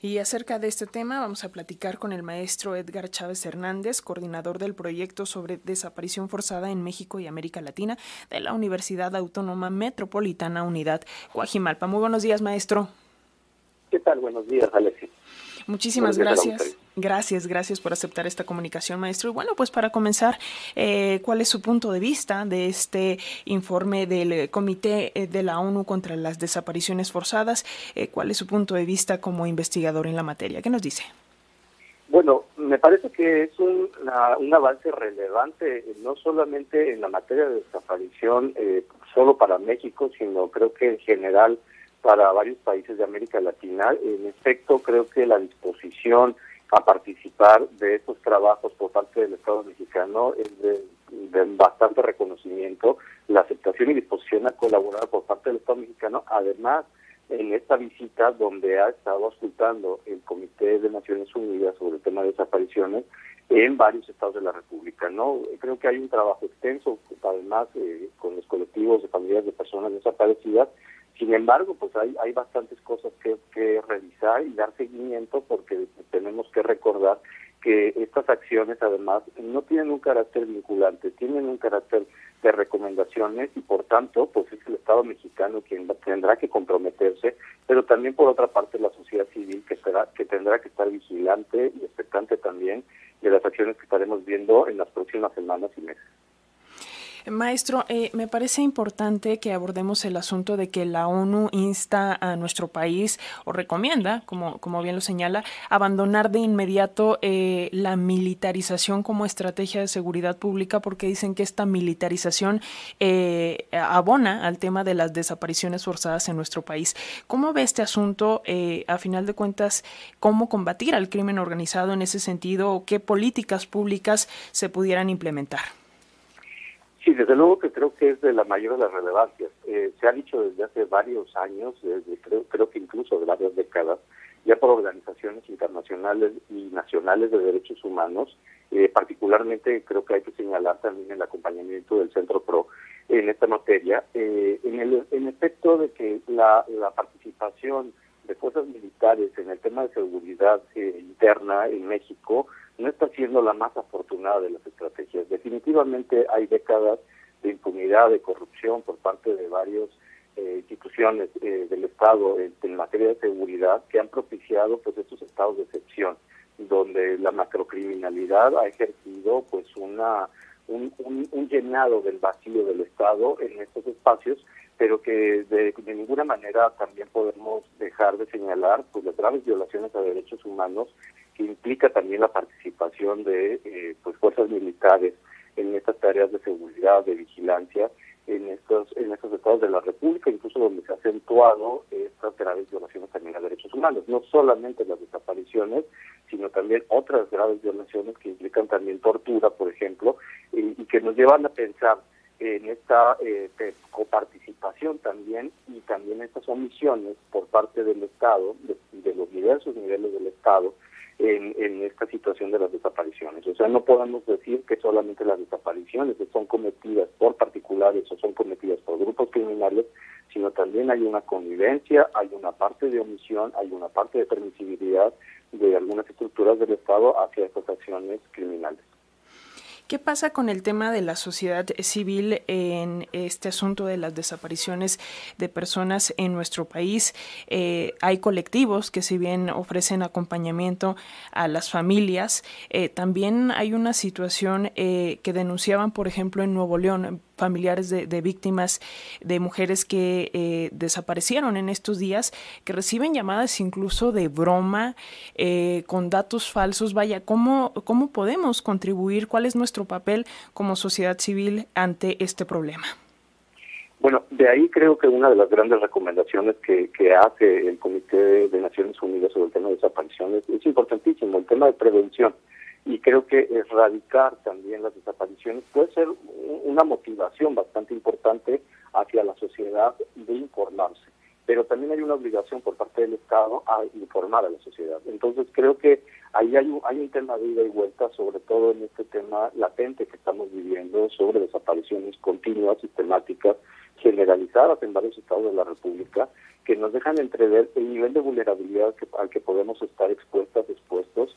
Y acerca de este tema vamos a platicar con el maestro Edgar Chávez Hernández, coordinador del proyecto sobre desaparición forzada en México y América Latina de la Universidad Autónoma Metropolitana Unidad Guajimalpa. Muy buenos días, maestro. ¿Qué tal? Buenos días, Alexis. Muchísimas gracias. Gracias, gracias por aceptar esta comunicación, maestro. Y bueno, pues para comenzar, eh, ¿cuál es su punto de vista de este informe del Comité eh, de la ONU contra las Desapariciones Forzadas? Eh, ¿Cuál es su punto de vista como investigador en la materia? ¿Qué nos dice? Bueno, me parece que es un, un avance relevante, no solamente en la materia de desaparición, solo para México, sino creo que en general para varios países de América Latina. En efecto, creo que la disposición a participar de estos trabajos por parte del Estado mexicano es de, bastante reconocimiento, la aceptación y disposición a colaborar por parte del Estado mexicano, además en esta visita donde ha estado auscultando el Comité de Naciones Unidas sobre el tema de desapariciones en varios estados de la República. no Creo que hay un trabajo extenso, además, eh, con los colectivos de familias de personas desaparecidas, sin embargo, pues hay, hay bastantes cosas que, que revisar y dar seguimiento porque tenemos que recordar que estas acciones además no tienen un carácter vinculante, tienen un carácter de recomendaciones y por tanto pues es el Estado mexicano quien tendrá que comprometerse, pero también por otra parte la sociedad civil que, será, que tendrá que estar vigilante y expectante también de las acciones que estaremos viendo en las próximas semanas y meses. Maestro, eh, me parece importante que abordemos el asunto de que la ONU insta a nuestro país o recomienda, como, como bien lo señala, abandonar de inmediato eh, la militarización como estrategia de seguridad pública porque dicen que esta militarización eh, abona al tema de las desapariciones forzadas en nuestro país. ¿Cómo ve este asunto, a final de cuentas, cómo combatir al crimen organizado en ese sentido o qué políticas públicas se pudieran implementar? Desde luego que creo que es de la mayor de las relevancias. Eh, se ha dicho desde hace varios años, desde creo, creo que incluso de varias décadas, ya por organizaciones internacionales y nacionales de derechos humanos, eh, particularmente creo que hay que señalar también el acompañamiento del Centro PRO en esta materia, eh, en el en efecto de que la, participación de fuerzas militares en el tema de seguridad interna en México no está siendo la más afortunada de las estrategias. Definitivamente hay décadas impunidad, de corrupción por parte de varias eh, instituciones eh, del Estado en, materia de seguridad que han propiciado pues estos estados de excepción, donde la macrocriminalidad ha ejercido pues una un, llenado del vacío del Estado en estos espacios, pero que de, de, ninguna manera también podemos dejar de señalar pues las graves violaciones a derechos humanos que implica también la participación de eh, pues fuerzas militares en estas tareas de seguridad, de vigilancia en estos en estos estados de la República, incluso donde se ha acentuado estas graves violaciones también a derechos humanos, no solamente las desapariciones, sino también otras graves violaciones que implican también tortura, por ejemplo, y, que nos llevan a pensar en esta eh, coparticipación también y también estas omisiones por parte del Estado, de los diversos niveles del Estado, en, esta situación de las desapariciones. O sea, no podemos decir que solamente las desapariciones son cometidas por particulares o son cometidas por grupos criminales, sino también hay una convivencia, hay una parte de omisión, hay una parte de permisibilidad de algunas estructuras del Estado hacia estas acciones criminales. ¿Qué pasa con el tema de la sociedad civil en este asunto de las desapariciones de personas en nuestro país? Eh, hay colectivos que si bien ofrecen acompañamiento a las familias, eh, también hay una situación eh, que denunciaban, por ejemplo, en Nuevo León, familiares de, víctimas de mujeres que eh, desaparecieron en estos días, que reciben llamadas incluso de broma, eh, con datos falsos. Vaya, ¿cómo, ¿cómo podemos contribuir? ¿Cuál es nuestro papel como sociedad civil ante este problema? Bueno, de ahí creo que una de las grandes recomendaciones que, que hace el Comité de Naciones Unidas sobre el tema de desapariciones es importantísimo, el tema de prevención y creo que erradicar también las desapariciones puede ser una motivación bastante importante hacia la sociedad de informarse. Pero también hay una obligación por parte del Estado a informar a la sociedad. Entonces creo que ahí hay un, hay un tema de ida y vuelta, sobre todo en este tema latente que estamos viviendo sobre desapariciones continuas, sistemáticas, generalizadas en varios estados de la República que nos dejan entrever el nivel de vulnerabilidad que, al que podemos estar expuestas, expuestos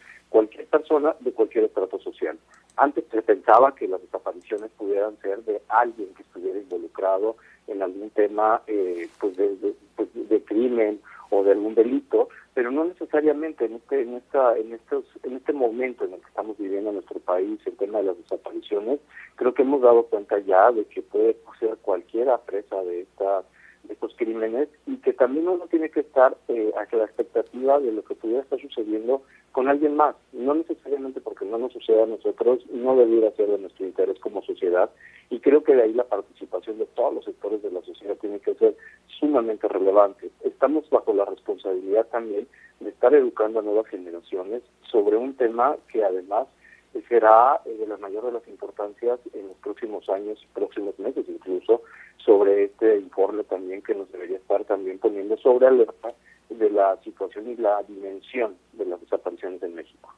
de cualquier estrato social. Antes se pensaba que las desapariciones pudieran ser de alguien que estuviera involucrado en algún tema eh, pues de, pues de, crimen o de algún delito, pero no necesariamente en este en esta en estos en este momento en el que estamos viviendo en nuestro país el tema de las desapariciones creo que hemos dado cuenta ya de que puede ser cualquiera presa de estas de estos crímenes y que también uno tiene que estar eh, la expectativa de lo que pudiera estar sucediendo con alguien más, no necesariamente porque no nos suceda a nosotros, no debiera ser de nuestro interés como sociedad y creo que de ahí la participación de todos los sectores de la sociedad tiene que ser sumamente relevante. Estamos bajo la responsabilidad también de estar educando a nuevas generaciones sobre un tema que además será de la mayor de las importancias en los próximos años, próximos meses incluso, sobre este informe también que nos debería estar también poniendo sobre alerta de la situación y la dimensión de las desapariciones en México.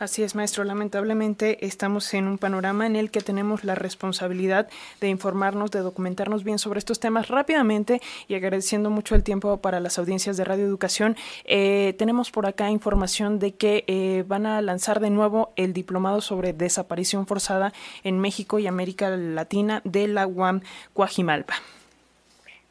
Así es, maestro. Lamentablemente estamos en un panorama en el que tenemos la responsabilidad de informarnos, de documentarnos bien sobre estos temas rápidamente y agradeciendo mucho el tiempo para las audiencias de Radio Educación. Eh, tenemos por acá información de que eh, van a lanzar de nuevo el diplomado sobre desaparición forzada en México y América Latina de la UAM Cuajimalpa.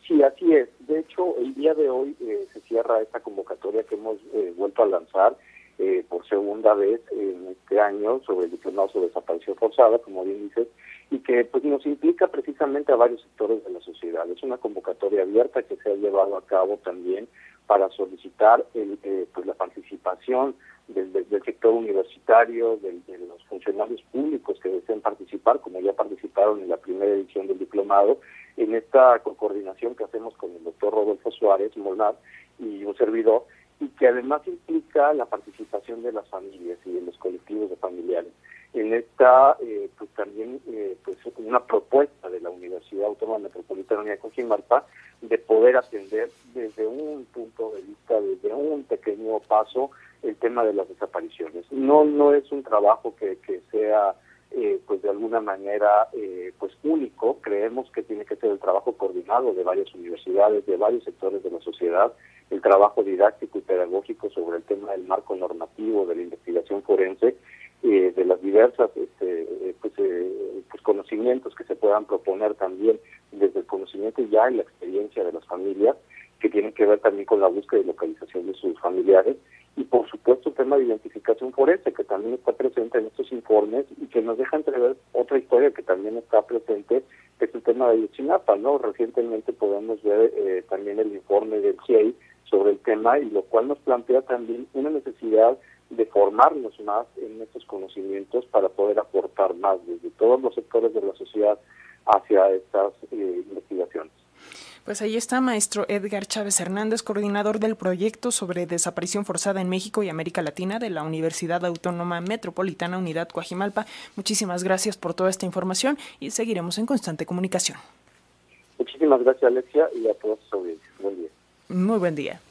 Sí, así es. De hecho, el día de hoy eh, se cierra esta convocatoria que hemos vuelto a lanzar eh, por segunda vez en este año sobre el diplomado sobre desaparición forzada, como bien dices, y que pues nos implica precisamente a varios sectores de la sociedad. Es una convocatoria abierta que se ha llevado a cabo también para solicitar el, eh, pues la participación del, del, sector universitario, de los funcionarios públicos que deseen participar, como ya participaron en la primera edición del diplomado, en esta coordinación que hacemos con el doctor Rodolfo Suárez Molnar y un servidor, y que además implica la participación de las familias y de los colectivos de familiares. En esta, eh, pues también, eh, pues una propuesta de la Universidad Autónoma Metropolitana de Cojimalpa de poder atender desde un punto de vista, desde un pequeño paso, el tema de las desapariciones. No, no es un trabajo que, que sea eh, pues de alguna manera eh, pues único. Creemos que tiene que ser el trabajo coordinado de varias universidades de varios sectores de la sociedad el trabajo didáctico y pedagógico sobre el tema del marco normativo de la investigación forense eh, de las diversas este, pues, pues, conocimientos que se puedan proponer también desde el conocimiento ya y la experiencia de las familias que tienen que ver también con la búsqueda y localización de sus familiares y por supuesto el tema de identificación forense que también está presente en estos informes y que nos deja entrever otra historia que también está presente que es el tema de Yotzinapa, ¿no? Recientemente podemos ver eh, también el informe del GIEI sobre el tema y lo cual nos plantea también una necesidad de formarnos más en estos conocimientos para poder aportar más desde todos los sectores de la sociedad hacia estas eh, investigaciones. Pues ahí está, maestro Edgar Chávez Hernández, coordinador del proyecto sobre desaparición forzada en México y América Latina de la Universidad Autónoma Metropolitana Unidad Coajimalpa. Muchísimas gracias por toda esta información y seguiremos en constante comunicación. Muchísimas gracias, Alexia, y a todos sus audiencias. Buen día. Muy buen día.